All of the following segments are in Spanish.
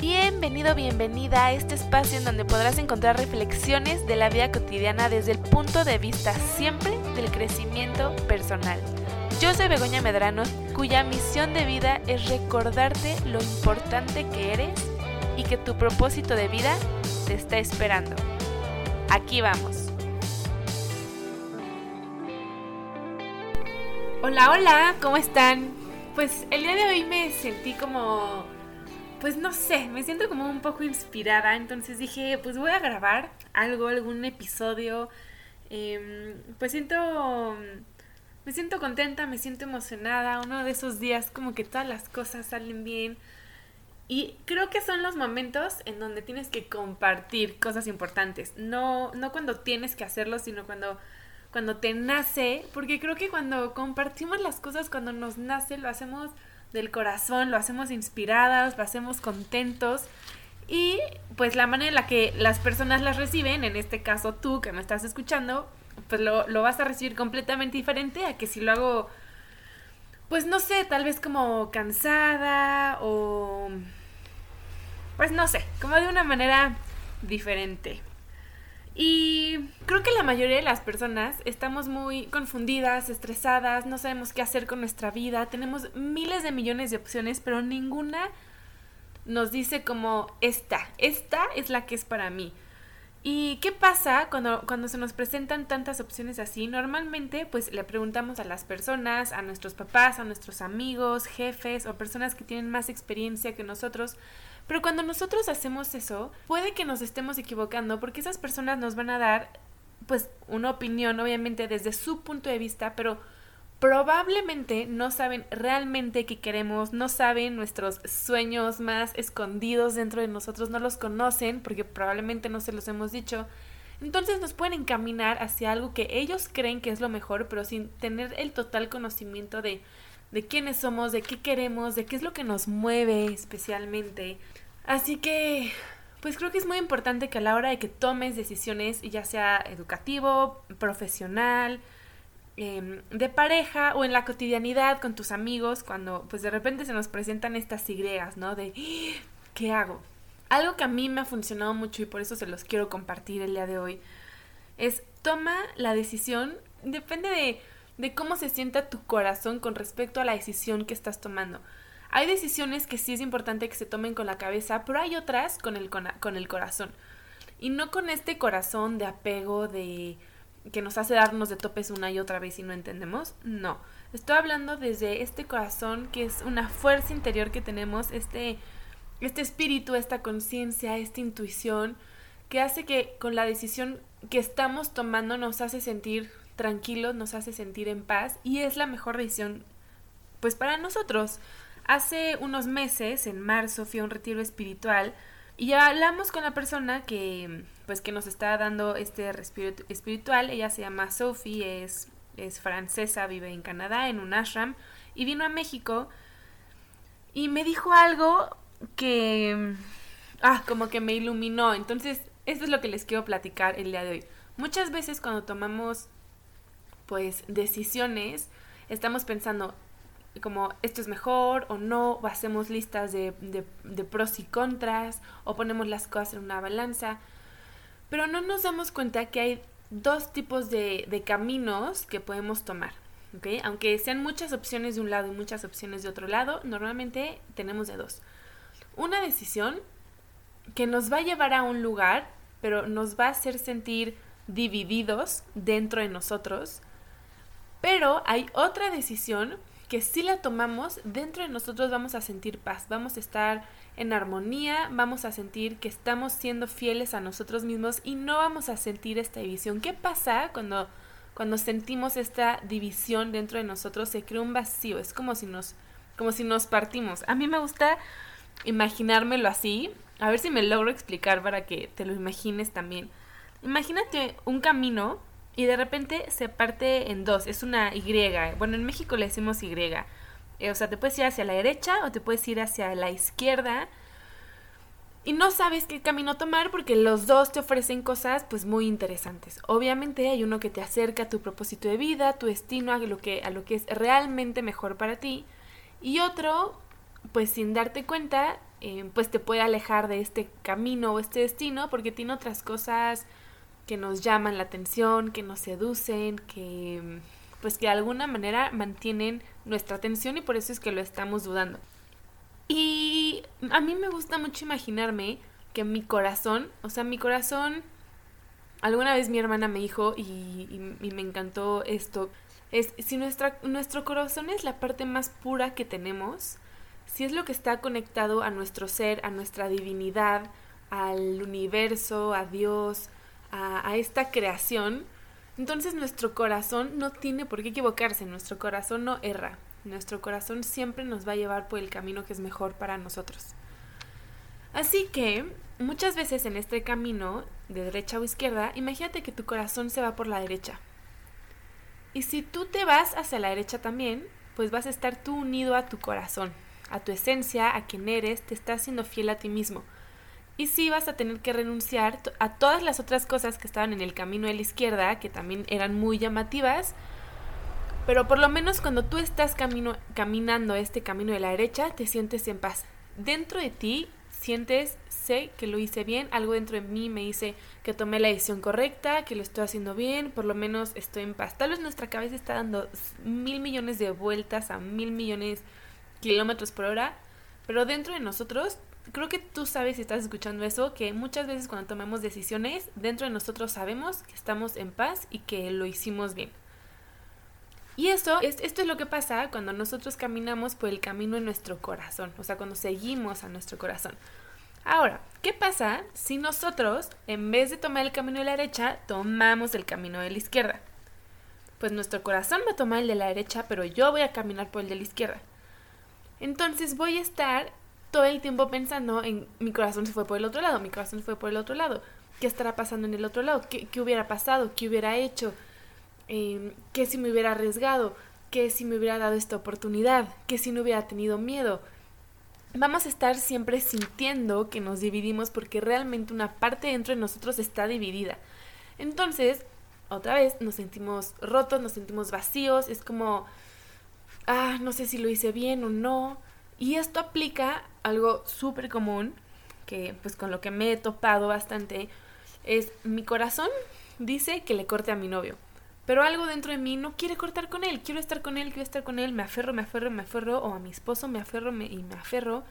Bienvenido, bienvenida a este espacio en donde podrás encontrar reflexiones de la vida cotidiana desde el punto de vista siempre del crecimiento personal. Yo soy Begoña Medrano, cuya misión de vida es recordarte lo importante que eres y que tu propósito de vida te está esperando. Aquí vamos. Hola, hola, ¿cómo están? Pues el día de hoy me sentí como pues no sé, me siento como un poco inspirada, entonces dije, pues voy a grabar algo, algún episodio, em, pues siento, me siento contenta, me siento emocionada, uno de esos días como que todas las cosas salen bien. Y creo que son los momentos en donde tienes que compartir cosas importantes. No, no cuando tienes que hacerlo, sino cuando, cuando te nace. Porque creo que cuando compartimos las cosas, cuando nos nace, lo hacemos del corazón, lo hacemos inspiradas, lo hacemos contentos y pues la manera en la que las personas las reciben, en este caso tú que me estás escuchando, pues lo, lo vas a recibir completamente diferente a que si lo hago, pues no sé, tal vez como cansada o pues no sé, como de una manera diferente. Y creo que la mayoría de las personas estamos muy confundidas, estresadas, no sabemos qué hacer con nuestra vida, tenemos miles de millones de opciones, pero ninguna nos dice como esta, esta es la que es para mí. ¿Y qué pasa cuando, cuando se nos presentan tantas opciones así? Normalmente pues le preguntamos a las personas, a nuestros papás, a nuestros amigos, jefes o personas que tienen más experiencia que nosotros, pero cuando nosotros hacemos eso, puede que nos estemos equivocando porque esas personas nos van a dar pues una opinión obviamente desde su punto de vista, pero probablemente no saben realmente qué queremos, no saben nuestros sueños más escondidos dentro de nosotros, no los conocen porque probablemente no se los hemos dicho. Entonces nos pueden encaminar hacia algo que ellos creen que es lo mejor, pero sin tener el total conocimiento de, de quiénes somos, de qué queremos, de qué es lo que nos mueve especialmente. Así que, pues creo que es muy importante que a la hora de que tomes decisiones, ya sea educativo, profesional, em, de pareja o en la cotidianidad con tus amigos, cuando pues de repente se nos presentan estas sigreas, ¿no? De, ¿qué hago? Algo que a mí me ha funcionado mucho y por eso se los quiero compartir el día de hoy, es toma la decisión, depende de, de cómo se sienta tu corazón con respecto a la decisión que estás tomando. Hay decisiones que sí es importante que se tomen con la cabeza, pero hay otras con el, con, el corazón. Y no con este corazón de apego, de que nos hace darnos de topes una y otra vez y no entendemos. No. Estoy hablando desde este corazón que es una fuerza interior que tenemos, este, este espíritu, esta conciencia, esta intuición, que hace que con la decisión que estamos tomando nos hace sentir tranquilos, nos hace sentir en paz y es la mejor decisión pues para nosotros. Hace unos meses, en marzo, fui a un retiro espiritual y hablamos con la persona que, pues, que nos está dando este respiro espiritual. Ella se llama Sophie, es, es francesa, vive en Canadá, en un ashram, y vino a México y me dijo algo que, ah, como que me iluminó. Entonces, esto es lo que les quiero platicar el día de hoy. Muchas veces cuando tomamos, pues, decisiones, estamos pensando, como esto es mejor o no, o hacemos listas de, de, pros y contras, o ponemos las cosas en una balanza, pero no nos damos cuenta que hay dos tipos de, de caminos que podemos tomar. Aunque sean muchas opciones de un lado y muchas opciones de otro lado, normalmente tenemos de dos. Una decisión que nos va a llevar a un lugar, pero nos va a hacer sentir divididos dentro de nosotros. Pero hay otra decisión que si la tomamos, dentro de nosotros vamos a sentir paz, vamos a estar en armonía, vamos a sentir que estamos siendo fieles a nosotros mismos y no vamos a sentir esta división. ¿Qué pasa cuando, cuando sentimos esta división dentro de nosotros? Se crea un vacío, es como si nos, como si nos partimos. A mí me gusta imaginármelo así, a ver si me logro explicar para que te lo imagines también. Imagínate un camino y de repente se parte en dos, es una Y. Bueno, en México le decimos Y. Eh, o sea, te puedes ir hacia la derecha o te puedes ir hacia la izquierda. Y no sabes qué camino tomar porque los dos te ofrecen cosas pues muy interesantes. Obviamente hay uno que te acerca a tu propósito de vida, tu destino, a lo que, a lo que es realmente mejor para ti. Y otro, pues sin darte cuenta, eh, pues te puede alejar de este camino o este destino porque tiene otras cosas que nos llaman la atención, que nos seducen, que pues que de alguna manera mantienen nuestra atención y por eso es que lo estamos dudando. Y a mí me gusta mucho imaginarme que mi corazón, o sea, mi corazón, alguna vez mi hermana me dijo y, me encantó esto, es si nuestro corazón es la parte más pura que tenemos, si es lo que está conectado a nuestro ser, a nuestra divinidad, al universo, a Dios, a, esta creación, entonces nuestro corazón no tiene por qué equivocarse, nuestro corazón no erra, nuestro corazón siempre nos va a llevar por el camino que es mejor para nosotros. Así que, muchas veces en este camino, de derecha o izquierda, imagínate que tu corazón se va por la derecha. Y si tú te vas hacia la derecha también, pues vas a estar tú unido a tu corazón, a tu esencia, a quien eres, te estás siendo fiel a ti mismo y sí vas a tener que renunciar a todas las otras cosas que estaban en el camino de la izquierda, que también eran muy llamativas, pero por lo menos cuando tú estás camino, caminando este camino de la derecha, te sientes en paz. Dentro de ti sientes, sé que lo hice bien, algo dentro de mí me dice que tomé la decisión correcta, que lo estoy haciendo bien, por lo menos estoy en paz. Tal vez nuestra cabeza está dando mil millones de vueltas a mil millones kilómetros por hora, pero dentro de nosotros creo que tú sabes si estás escuchando eso, que muchas veces cuando tomamos decisiones, dentro de nosotros sabemos que estamos en paz y que lo hicimos bien. Y eso, es, esto es lo que pasa cuando nosotros caminamos por el camino en nuestro corazón, o sea, cuando seguimos a nuestro corazón. Ahora, ¿qué pasa si nosotros, en vez de tomar el camino de la derecha, tomamos el camino de la izquierda? Pues nuestro corazón va a tomar el de la derecha, pero yo voy a caminar por el de la izquierda. Entonces voy a estar todo el tiempo pensando en mi corazón se fue por el otro lado, mi corazón se fue por el otro lado. ¿Qué estará pasando en el otro lado? ¿Qué, hubiera pasado? ¿Qué hubiera hecho? Em, ¿Qué si me hubiera arriesgado? ¿Qué si me hubiera dado esta oportunidad? ¿Qué si no hubiera tenido miedo? Vamos a estar siempre sintiendo que nos dividimos porque realmente una parte dentro de nosotros está dividida. Entonces, otra vez, nos sentimos rotos, nos sentimos vacíos, es como, ah, no sé si lo hice bien o no y esto aplica algo súper común, que pues con lo que me he topado bastante, es mi corazón dice que le corte a mi novio. Pero algo dentro de mí no quiere cortar con él, quiero estar con él, quiero estar con él, me aferro, me aferro, me aferro, o a mi esposo me aferro y me aferro.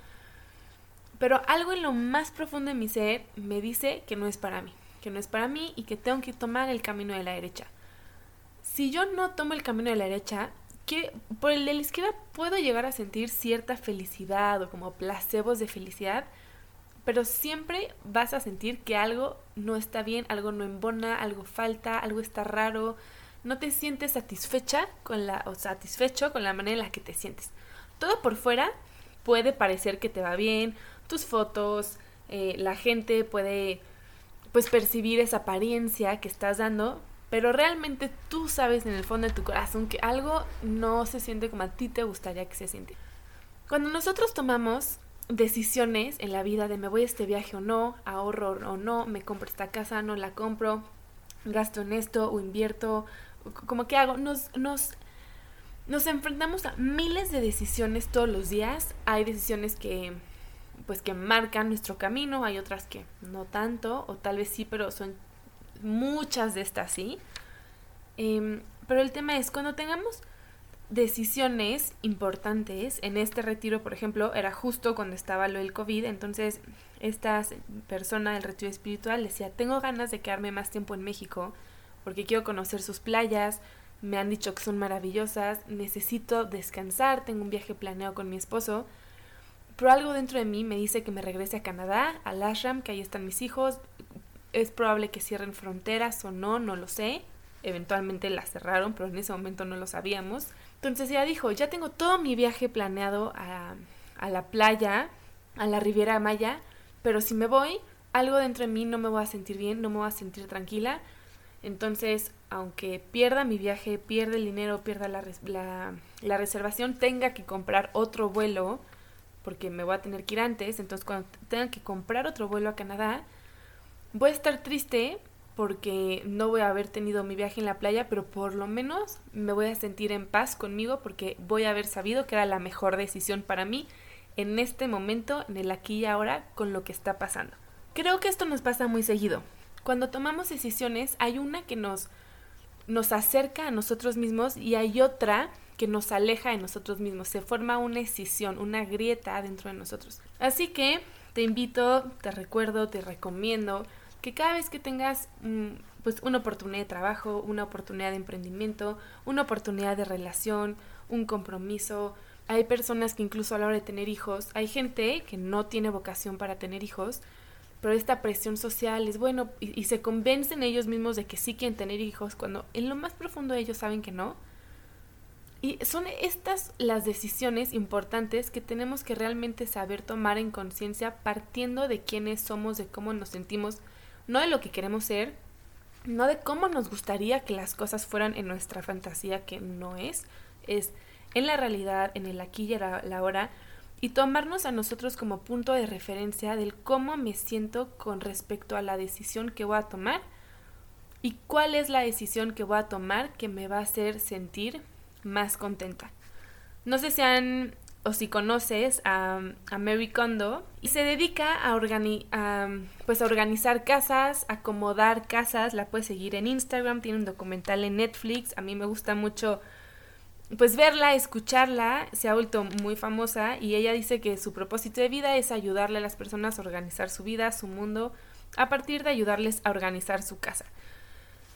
Pero algo en lo más profundo de mi ser me dice que no es para mí, que no es para mí y que tengo que tomar el camino de la derecha. Si yo no tomo el camino de la derecha, que por el de la izquierda puedo llegar a sentir cierta felicidad o como placebos de felicidad, pero siempre vas a sentir que algo no está bien, algo no embona, algo falta, algo está raro, no te sientes satisfecha con la o satisfecho con la manera en la que te sientes. Todo por fuera puede parecer que te va bien, tus fotos, eh, la gente puede pues percibir esa apariencia que estás dando, pero realmente tú sabes en el fondo de tu corazón que algo no se siente como a ti te gustaría que se siente. Cuando nosotros tomamos decisiones en la vida de me voy a este viaje o no, ahorro o no, me compro esta casa, no la compro, gasto en esto o invierto, como que hago, nos, nos, nos enfrentamos a miles de decisiones todos los días. Hay decisiones que pues que marcan nuestro camino, hay otras que no tanto, o tal vez sí, pero son muchas de estas sí. Em, pero el tema es, cuando tengamos decisiones importantes, en este retiro, por ejemplo, era justo cuando estaba lo del COVID, entonces esta persona del retiro espiritual decía, tengo ganas de quedarme más tiempo en México porque quiero conocer sus playas, me han dicho que son maravillosas, necesito descansar, tengo un viaje planeado con mi esposo, pero algo dentro de mí me dice que me regrese a Canadá, al ashram, que ahí están mis hijos, es probable que cierren fronteras o no, no lo sé. Eventualmente la cerraron, pero en ese momento no lo sabíamos. Entonces ella dijo, ya tengo todo mi viaje planeado a, a la playa, a la Riviera Maya, pero si me voy, algo dentro de mí no me voy a sentir bien, no me voy a sentir tranquila. Entonces, aunque pierda mi viaje, pierda el dinero, pierda la, la, la, reservación, tenga que comprar otro vuelo, porque me voy a tener que ir antes. Entonces, cuando tenga que comprar otro vuelo a Canadá, Voy a estar triste porque no voy a haber tenido mi viaje en la playa, pero por lo menos me voy a sentir en paz conmigo porque voy a haber sabido que era la mejor decisión para mí en este momento, en el aquí y ahora, con lo que está pasando. Creo que esto nos pasa muy seguido. Cuando tomamos decisiones, hay una que nos, nos acerca a nosotros mismos y hay otra que nos aleja de nosotros mismos. Se forma una escisión, una grieta dentro de nosotros. Así que te invito, te recuerdo, te recomiendo que cada vez que tengas mm, pues una oportunidad de trabajo, una oportunidad de emprendimiento, una oportunidad de relación, un compromiso, hay personas que incluso a la hora de tener hijos, hay gente que no tiene vocación para tener hijos, pero esta presión social es bueno y, se convencen ellos mismos de que sí quieren tener hijos cuando en lo más profundo ellos saben que no. Y son estas las decisiones importantes que tenemos que realmente saber tomar en conciencia partiendo de quiénes somos, de cómo nos sentimos, no de lo que queremos ser, no de cómo nos gustaría que las cosas fueran en nuestra fantasía, que no es, es en la realidad, en el aquí y la, la hora, y tomarnos a nosotros como punto de referencia del cómo me siento con respecto a la decisión que voy a tomar y cuál es la decisión que voy a tomar que me va a hacer sentir más contenta. No sé si han o si conoces a, a Mary Kondo y se dedica a, a, pues a organizar casas, acomodar casas, la puedes seguir en Instagram, tiene un documental en Netflix, a mí me gusta mucho pues verla, escucharla, se ha vuelto muy famosa y ella dice que su propósito de vida es ayudarle a las personas a organizar su vida, su mundo, a partir de ayudarles a organizar su casa.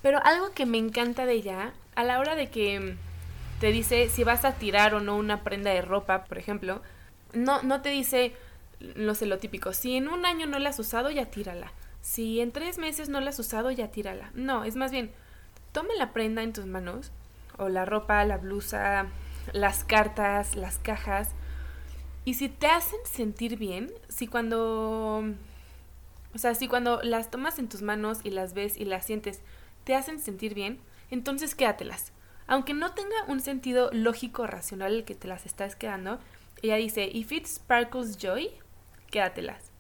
Pero algo que me encanta de ella, a la hora de que te dice si vas a tirar o no una prenda de ropa, por ejemplo, no, no te dice, no sé, lo típico, si en un año no la has usado, ya tírala. Si en tres meses no la has usado, ya tírala. No, es más bien, toma la prenda en tus manos, o la ropa, la blusa, las cartas, las cajas, y si te hacen sentir bien, si cuando... O sea, si cuando las tomas en tus manos y las ves y las sientes, te hacen sentir bien, entonces quédatelas aunque no tenga un sentido lógico racional el que te las estás quedando, ella dice, if it sparkles joy, quédatelas.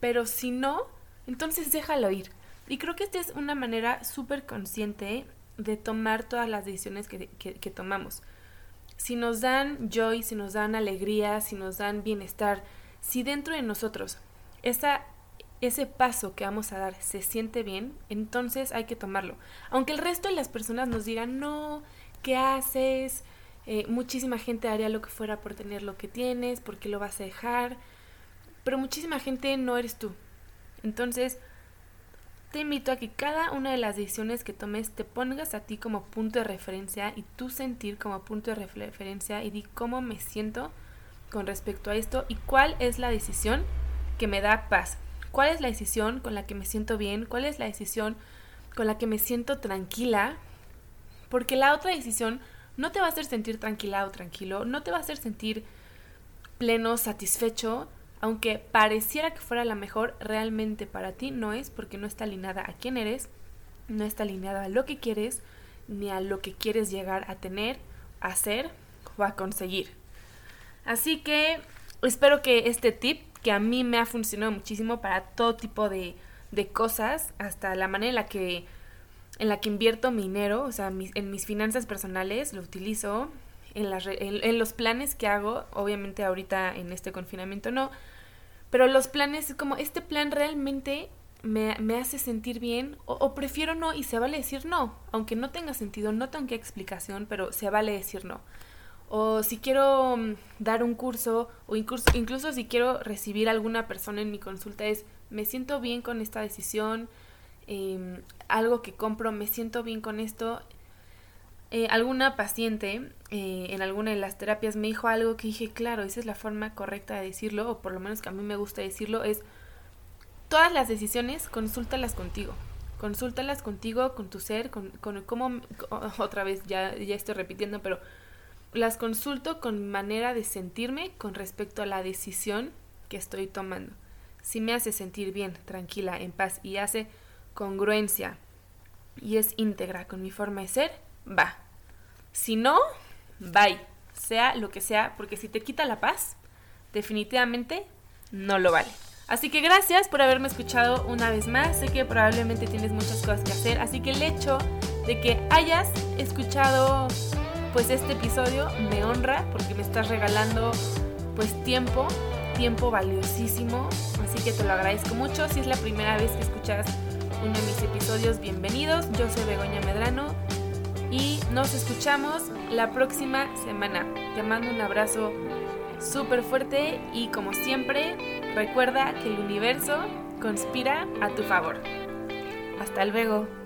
Pero si no, entonces déjalo ir. Y creo que esta es una manera súper consciente de tomar todas las decisiones que, que, tomamos. Si nos dan joy, si nos dan alegría, si nos dan bienestar, si dentro de nosotros esa, ese paso que vamos a dar se siente bien, entonces hay que tomarlo. Aunque el resto de las personas nos digan, no, ¿qué haces? Eh, muchísima gente haría lo que fuera por tener lo que tienes, porque lo vas a dejar? Pero muchísima gente no eres tú. Entonces, te invito a que cada una de las decisiones que tomes te pongas a ti como punto de referencia y tú sentir como punto de referencia y di cómo me siento con respecto a esto y cuál es la decisión que me da paz cuál es la decisión con la que me siento bien, cuál es la decisión con la que me siento tranquila, porque la otra decisión no te va a hacer sentir tranquila o tranquilo, no te va a hacer sentir pleno, satisfecho, aunque pareciera que fuera la mejor, realmente para ti no es porque no está alineada a quién eres, no está alineada a lo que quieres, ni a lo que quieres llegar a tener, a hacer o a conseguir. Así que espero que este tip que a mí me ha funcionado muchísimo para todo tipo de, de cosas, hasta la manera en la que en la que invierto mi dinero, o sea, en mis finanzas personales lo utilizo, en, las, en, los planes que hago, obviamente ahorita en este confinamiento no, pero los planes, como este plan realmente me, me hace sentir bien o, prefiero no y se vale decir no, aunque no tenga sentido, no tengo qué explicación, pero se vale decir no o si quiero mm, dar un curso o incluso, incluso si quiero recibir a alguna persona en mi consulta es me siento bien con esta decisión, em, algo que compro, me siento bien con esto. Eh, alguna paciente eh, en alguna de las terapias me dijo algo que dije, claro, esa es la forma correcta de decirlo, o por lo menos que a mí me gusta decirlo, es todas las decisiones, consúltalas contigo. Consúltalas contigo, con tu ser, con, con cómo, otra vez, ya, ya estoy repitiendo, pero las consulto con manera de sentirme con respecto a la decisión que estoy tomando. Si me hace sentir bien, tranquila, en paz y hace congruencia y es íntegra con mi forma de ser, va. Si no, bye. Sea lo que sea, porque si te quita la paz, definitivamente no lo vale. Así que gracias por haberme escuchado una vez más. Sé que probablemente tienes muchas cosas que hacer, así que el hecho de que hayas escuchado pues este episodio me honra porque me estás regalando pues tiempo, tiempo valiosísimo, así que te lo agradezco mucho. Si es la primera vez que escuchas uno de mis episodios, bienvenidos. Yo soy Begoña Medrano y nos escuchamos la próxima semana. Te mando un abrazo súper fuerte y como siempre, recuerda que el universo conspira a tu favor. Hasta luego.